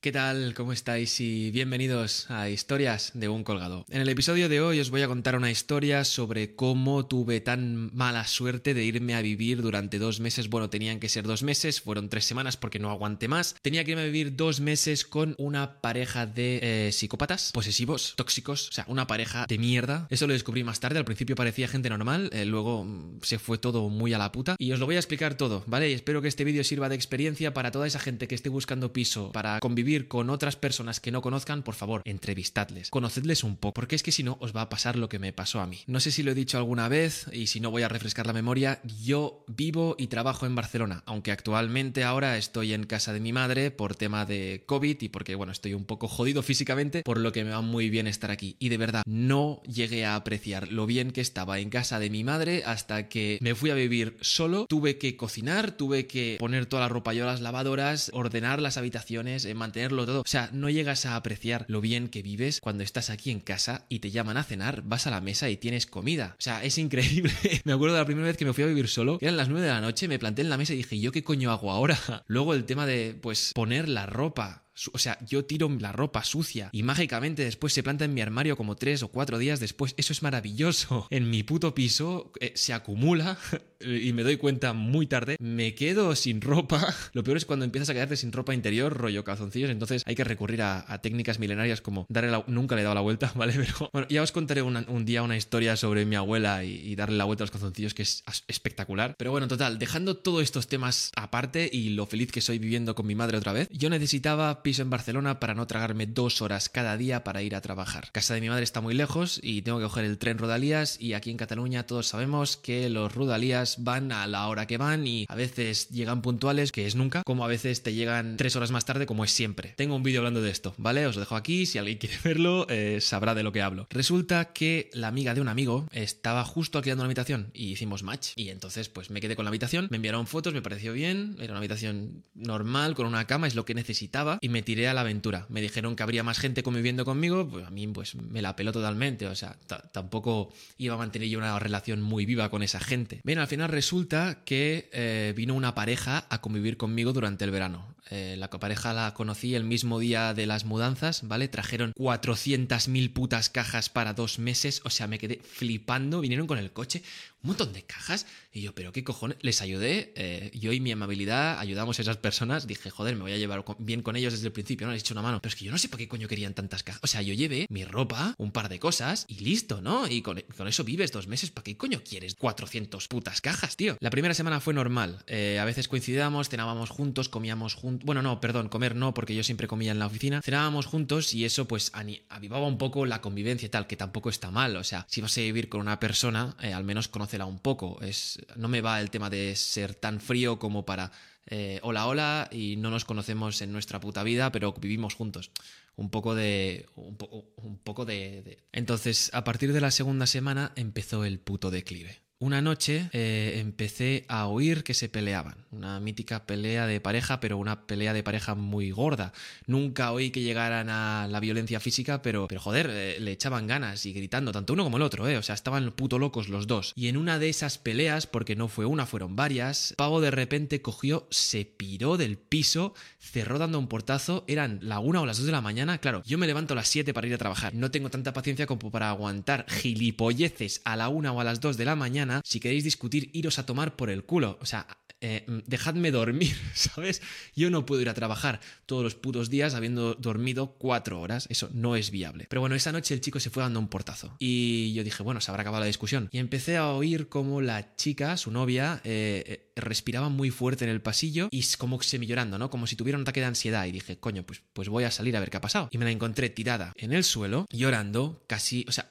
¿Qué tal? ¿Cómo estáis? Y bienvenidos a Historias de un colgado. En el episodio de hoy os voy a contar una historia sobre cómo tuve tan mala suerte de irme a vivir durante dos meses. Bueno, tenían que ser dos meses, fueron tres semanas porque no aguanté más. Tenía que irme a vivir dos meses con una pareja de eh, psicópatas, posesivos, tóxicos, o sea, una pareja de mierda. Eso lo descubrí más tarde, al principio parecía gente normal, eh, luego mm, se fue todo muy a la puta. Y os lo voy a explicar todo, ¿vale? Y espero que este vídeo sirva de experiencia para toda esa gente que esté buscando piso para convivir con otras personas que no conozcan, por favor, entrevistadles, conocedles un poco, porque es que si no os va a pasar lo que me pasó a mí. No sé si lo he dicho alguna vez y si no voy a refrescar la memoria, yo vivo y trabajo en Barcelona, aunque actualmente ahora estoy en casa de mi madre por tema de COVID y porque, bueno, estoy un poco jodido físicamente, por lo que me va muy bien estar aquí. Y de verdad, no llegué a apreciar lo bien que estaba en casa de mi madre hasta que me fui a vivir solo, tuve que cocinar, tuve que poner toda la ropa yo a las lavadoras, ordenar las habitaciones, eh, mantener todo. O sea, no llegas a apreciar lo bien que vives cuando estás aquí en casa y te llaman a cenar, vas a la mesa y tienes comida. O sea, es increíble. me acuerdo de la primera vez que me fui a vivir solo, eran las 9 de la noche, me planté en la mesa y dije, ¿yo qué coño hago ahora? Luego el tema de, pues, poner la ropa o sea, yo tiro la ropa sucia y mágicamente después se planta en mi armario como tres o cuatro días después. Eso es maravilloso. En mi puto piso eh, se acumula y me doy cuenta muy tarde. Me quedo sin ropa. Lo peor es cuando empiezas a quedarte sin ropa interior, rollo calzoncillos. Entonces hay que recurrir a, técnicas milenarias como darle la... Nunca le he dado la vuelta, ¿vale? Pero bueno, ya os contaré un día una historia sobre mi abuela y, darle la vuelta a los calzoncillos que es espectacular. Pero bueno, total, dejando todos estos temas aparte y lo feliz que soy viviendo con mi madre otra vez, yo necesitaba piso en Barcelona para no tragarme dos horas cada día para ir a trabajar. Casa de mi madre está muy lejos y tengo que coger el tren Rodalías y aquí en Cataluña todos sabemos que los Rodalías van a la hora que van y a veces llegan puntuales, que es nunca, como a veces te llegan tres horas más tarde, como es siempre. Tengo un vídeo hablando de esto, ¿vale? Os lo dejo aquí, si alguien quiere verlo, eh, sabrá de lo que hablo. Resulta que la amiga de un amigo estaba justo alquilando una habitación y hicimos match y entonces pues me quedé con la habitación, me enviaron fotos, me pareció bien, era una habitación normal, con una cama, es lo que necesitaba y me tiré a la aventura. Me dijeron que habría más gente conviviendo conmigo, pues a mí pues me la peló totalmente, o sea, tampoco iba a mantener yo una relación muy viva con esa gente. Bien, al final resulta que eh, vino una pareja a convivir conmigo durante el verano. Eh, la pareja la conocí el mismo día de las mudanzas, ¿vale? Trajeron 400.000 putas cajas para dos meses, o sea, me quedé flipando, vinieron con el coche, un montón de cajas, y yo, pero qué cojones, les ayudé, eh, yo y mi amabilidad ayudamos a esas personas, dije, joder, me voy a llevar bien con ellos desde el principio, no les he hecho una mano, pero es que yo no sé para qué coño querían tantas cajas, o sea, yo llevé mi ropa, un par de cosas, y listo, ¿no? Y con, eso vives dos meses, ¿para qué coño quieres 400 putas cajas, tío? La primera semana fue normal, eh, a veces coincidíamos, cenábamos juntos, comíamos juntos, bueno, no, perdón, comer no, porque yo siempre comía en la oficina. Cenábamos juntos y eso pues avivaba un poco la convivencia y tal, que tampoco está mal. O sea, si vas a vivir con una persona, eh, al menos un poco. Es, no me va el tema de ser tan frío como para eh, hola, hola y no nos conocemos en nuestra puta vida, pero vivimos juntos. Un poco de. Un, un poco de. Entonces, a partir de la segunda semana empezó el puto declive. Una noche eh, empecé a oír que se peleaban, una mítica pelea de pareja, pero una pelea de pareja muy gorda. Nunca oí que llegaran a la violencia física, pero, pero joder, eh, le echaban ganas y gritando, tanto uno como el otro, ¿eh? O sea, estaban puto locos los dos. Y en una de esas peleas, porque no fue una, fueron varias, Pavo de repente cogió, se piró del piso, cerró dando un portazo, eran la una o las dos de la mañana, claro, yo me levanto a las siete para ir a trabajar, no tengo tanta paciencia como para aguantar gilipolleces a la una o a las dos de la mañana si queréis discutir, iros a tomar por el culo. O sea, eh, dejadme dormir, ¿sabes? Yo no puedo ir a trabajar todos los putos días habiendo dormido cuatro horas, eso no es viable. Pero bueno, esa noche el chico se fue dando un portazo y yo dije, bueno, se habrá acabado la discusión. Y empecé a oír como la chica, su novia, eh, eh, respiraba muy fuerte en el pasillo y como semi llorando, ¿no? Como si tuviera un ataque de ansiedad y dije, coño, pues, pues voy a salir a ver qué ha pasado. Y me la encontré tirada en el suelo, llorando, casi, o sea,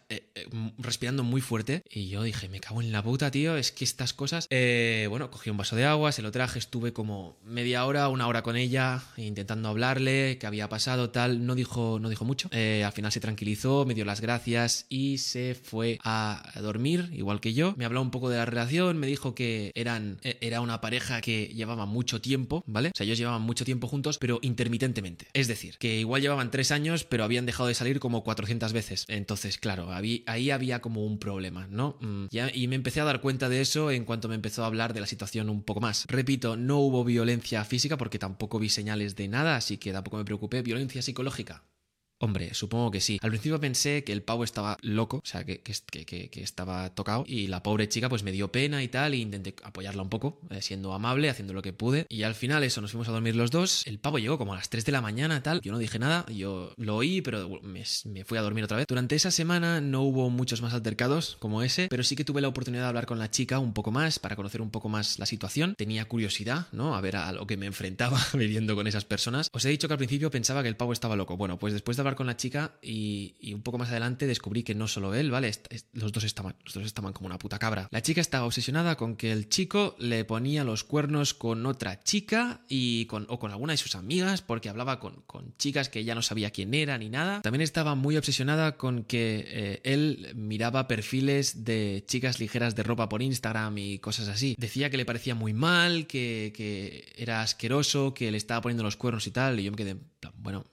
respirando muy fuerte y yo dije, me cago en la puta, tío, es que estas cosas... bueno, cogí un vaso de agua, se lo traje, estuve como media hora, una hora con ella, intentando hablarle, qué había pasado, tal, no dijo, no dijo mucho. Eh, al final se tranquilizó, me dio las gracias y se fue a dormir, igual que yo. Me habló un poco de la relación, me dijo que eran, e, era una pareja que llevaba mucho tiempo, ¿vale? O sea, ellos llevaban mucho tiempo juntos, pero intermitentemente. Es decir, que igual llevaban tres años, pero habían dejado de salir como 400 veces. Entonces, claro, ahí había como un problema, ¿no? Mm, y me empecé a dar cuenta de eso en cuanto me empezó a hablar de la situación un poco más Repito, no hubo violencia física porque tampoco vi señales de nada, así que tampoco me preocupé. Violencia psicológica. Hombre, supongo que sí. Al principio pensé que el pavo estaba loco, o sea, que, que, estaba tocado, y la pobre chica pues me dio pena y tal, e intenté apoyarla un poco, eh, siendo amable, haciendo lo que pude, y al final eso, nos fuimos a dormir los dos, el pavo llegó como a las 3 de la mañana, tal, yo no dije nada, yo lo oí, pero me, me fui a dormir otra vez. Durante esa semana no hubo muchos más altercados como ese, pero sí que tuve la oportunidad de hablar con la chica un poco más, para conocer un poco más la situación, tenía curiosidad, ¿no? A ver a lo que me enfrentaba viviendo con esas personas. Os he dicho que al principio pensaba que el pavo estaba loco, bueno, pues después de con la chica y, un poco más adelante descubrí que no solo él, ¿vale? los, dos estaban, los dos estaban como una puta cabra. La chica estaba obsesionada con que el chico le ponía los cuernos con otra chica y con, o con alguna de sus amigas porque hablaba con, con chicas que ya no sabía quién era ni nada. También estaba muy obsesionada con que eh, él miraba perfiles de chicas ligeras de ropa por Instagram y cosas así. Decía que le parecía muy mal, que, que era asqueroso, que le estaba poniendo los cuernos y tal. Y yo me quedé, bueno,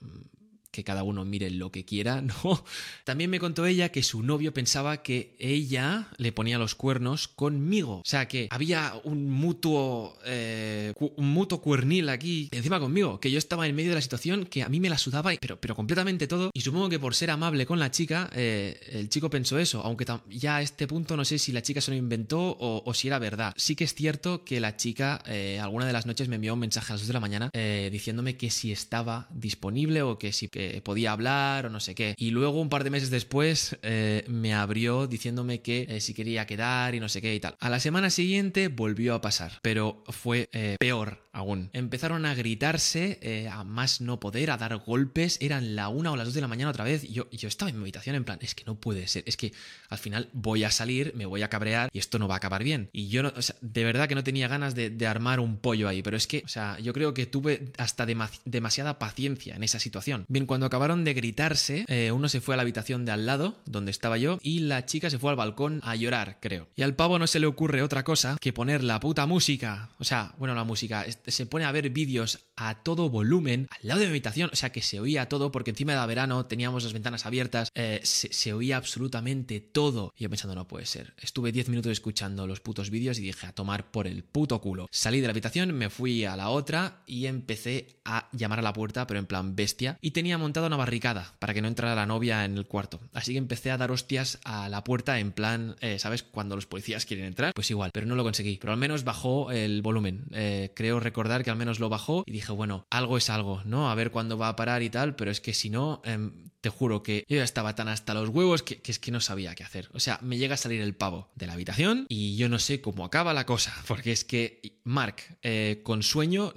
que cada uno mire lo que quiera, ¿no? También me contó ella que su novio pensaba que ella le ponía los cuernos conmigo. O sea, que había un mutuo, eh, un mutuo cuernil aquí encima conmigo, que yo estaba en medio de la situación que a mí me la sudaba, pero, pero completamente todo. Y supongo que por ser amable con la chica, eh, el chico pensó eso, aunque ya a este punto no sé si la chica se lo inventó o, si era verdad. Sí que es cierto que la chica eh, alguna de las noches me envió un mensaje a las 2 de la mañana diciéndome que si estaba disponible o que si podía hablar o no sé qué. Y luego, un par de meses después, eh, me abrió diciéndome que eh, si quería quedar y no sé qué y tal. A la semana siguiente volvió a pasar, pero fue eh, peor aún. Empezaron a gritarse a más no poder, a dar golpes. Eran la una o las dos de la mañana otra vez. Yo, yo estaba en mi habitación en plan, es que no puede ser. Es que al final voy a salir, me voy a cabrear y esto no va a acabar bien. Y yo, no, o sea, de verdad que no tenía ganas de, de, armar un pollo ahí. Pero es que, o sea, yo creo que tuve hasta demasiada paciencia en esa situación. Bien, cuando acabaron de gritarse, eh, uno se fue a la habitación de al lado, donde estaba yo, y la chica se fue al balcón a llorar, creo. Y al pavo no se le ocurre otra cosa que poner la puta música. O sea, bueno, la música. Se pone a ver vídeos a todo volumen al lado de mi habitación. O sea, que se oía todo, porque encima de verano teníamos las ventanas abiertas, eh, se, oía absolutamente todo. Y yo pensando, no puede ser. Estuve 10 minutos escuchando los putos vídeos y dije, a tomar por el puto culo. Salí de la habitación, me fui a la otra y empecé a llamar a la puerta, pero en plan bestia. Y tenía montado una barricada para que no entrara la novia en el cuarto. Así que empecé a dar hostias a la puerta en plan, eh, ¿sabes? Cuando los policías quieren entrar, pues igual, pero no lo conseguí. Pero al menos bajó el volumen. Eh, creo recordar que al menos lo bajó y dije, bueno, algo es algo, ¿no? A ver cuándo va a parar y tal, pero es que si no, em, te juro que yo ya estaba tan hasta los huevos que, es que no sabía qué hacer. O sea, me llega a salir el pavo de la habitación y yo no sé cómo acaba la cosa, porque es que, Mark, eh, con sueño,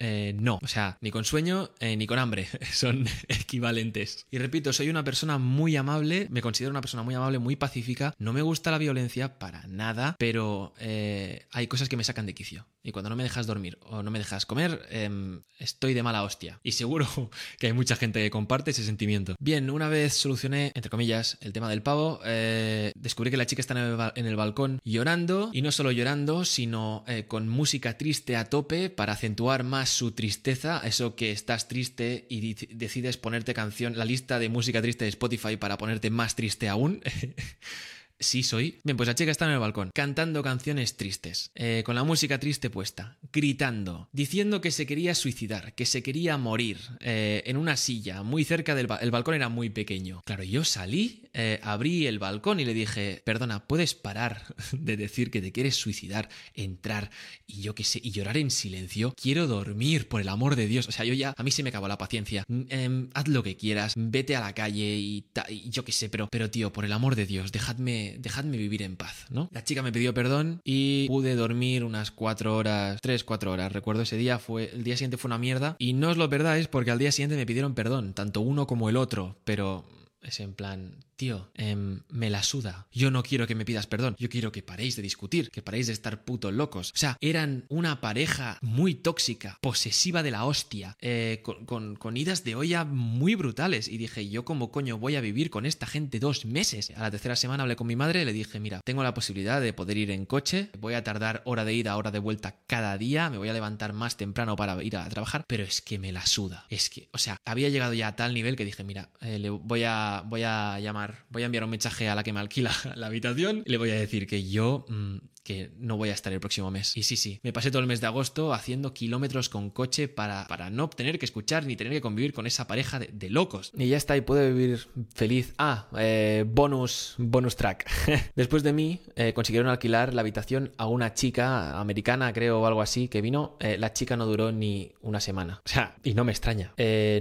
no. O sea, ni con sueño ni con hambre. Son equivalentes. Y repito, soy una persona muy amable, me considero una persona muy amable, muy pacífica, no me gusta la violencia para nada, pero eh, hay cosas que me sacan de quicio. Y cuando no me dejas dormir o no me dejas comer, em, estoy de mala hostia. Y seguro que hay mucha gente que comparte ese sentimiento. Bien, una vez solucioné, entre comillas, el tema del pavo, eh, descubrí que la chica está en el, balcón llorando, y no solo llorando, sino eh, con música triste a tope para acentuar más su tristeza, eso que estás triste y decides ponerte canción, la lista de música triste de Spotify para ponerte más triste aún. Sí, soy. Bien, pues la chica está en el balcón, cantando canciones tristes, eh, con la música triste puesta, gritando, diciendo que se quería suicidar, que se quería morir, eh, en una silla, muy cerca del el balcón era muy pequeño. Claro, yo salí, eh, abrí el balcón y le dije, perdona, ¿puedes parar de decir que te quieres suicidar, entrar y yo qué sé, y llorar en silencio? Quiero dormir, por el amor de Dios. O sea, yo ya, a mí se me acabó la paciencia. Mm, em, haz lo que quieras, vete a la calle y, y yo qué sé, pero, pero tío, por el amor de Dios, dejadme dejadme, vivir en paz, ¿no? La chica me pidió perdón y pude dormir unas cuatro horas, tres, cuatro horas. Recuerdo ese día fue, el día siguiente fue una mierda y no os lo perdáis porque al día siguiente me pidieron perdón, tanto uno como el otro, pero es en plan, tío, em, me la suda. Yo no quiero que me pidas perdón. Yo quiero que paréis de discutir, que paréis de estar putos locos. O sea, eran una pareja muy tóxica, posesiva de la hostia, eh, con, idas de olla muy brutales. Y dije, ¿yo como coño voy a vivir con esta gente dos meses? A la tercera semana hablé con mi madre y le dije, mira, tengo la posibilidad de poder ir en coche, voy a tardar hora de ida, hora de vuelta cada día, me voy a levantar más temprano para ir a trabajar, pero es que me la suda. Es que, o sea, había llegado ya a tal nivel que dije, mira, eh, le voy a, voy a llamar voy a enviar un mensaje a la que me alquila la habitación y le voy a decir que yo mm, que no voy a estar el próximo mes. Y sí, sí, me pasé todo el mes de agosto haciendo kilómetros con coche para, para no tener que escuchar ni tener que convivir con esa pareja de, locos. Y ya está, y puedo vivir feliz. Ah, eh, bonus, bonus track. Después de mí, eh, consiguieron alquilar la habitación a una chica americana, creo, o algo así, que vino. Eh, la chica no duró ni una semana. O sea, y no me extraña.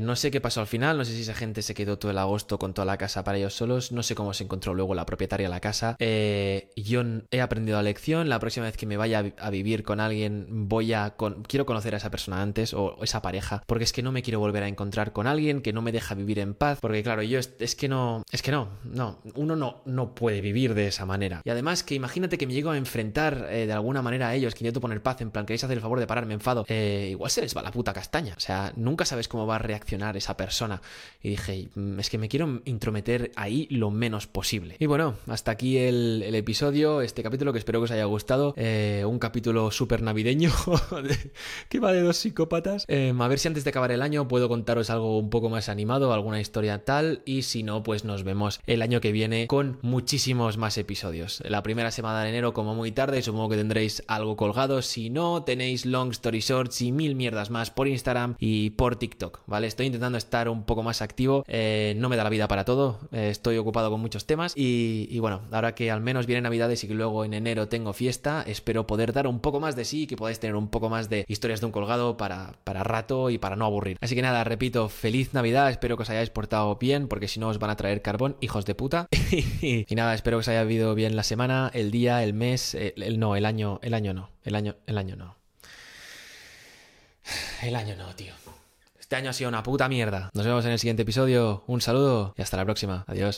no sé qué pasó al final, no sé si esa gente se quedó todo el agosto con toda la casa para ellos solos, no sé cómo se encontró luego la propietaria de la casa. yo he aprendido la lección, la próxima vez que me vaya a vivir con alguien voy a... quiero conocer a esa persona antes o esa pareja, porque es que no me quiero volver a encontrar con alguien que no me deja vivir en paz, porque claro, yo es, que no, es que no, no, uno no, no puede vivir de esa manera. Y además que imagínate que me llego a enfrentar eh, de alguna manera a ellos, que intento poner paz, en plan, queréis hacer el favor de parar, me enfado, eh, igual se les va la puta castaña, o sea, nunca sabes cómo va a reaccionar esa persona. Y dije, mm, es que me quiero intrometer ahí lo menos posible. Y bueno, hasta aquí el, episodio, este capítulo que espero que os haya gustado, eh, un capítulo súper navideño que va de dos psicópatas. a ver si antes de acabar el año puedo contaros algo un poco más animado, alguna historia tal, y si no, pues nos vemos el año que viene con muchísimos más episodios. La primera semana de enero como muy tarde, supongo que tendréis algo colgado, si no, tenéis long story shorts y mil mierdas más por Instagram y por TikTok, ¿vale? Estoy intentando estar un poco más activo, eh, no me da la vida para todo, eh, estoy ocupado con muchos temas y, bueno, ahora que al menos viene Navidades y que luego en enero tengo fiesta, espero poder dar un poco más de sí y que podáis tener un poco más de historias de un colgado para, para rato y para no aburrir. Así que nada, repito, feliz Navidad, espero que os hayáis portado bien, porque si no os van a traer carbón, hijos de puta. y nada, espero que os haya vivido bien la semana, el día, el mes, el, no, el año, el año no, el año, el año no. El año no, tío. Este año ha sido una puta mierda. Nos vemos en el siguiente episodio. Un saludo y hasta la próxima. Adiós.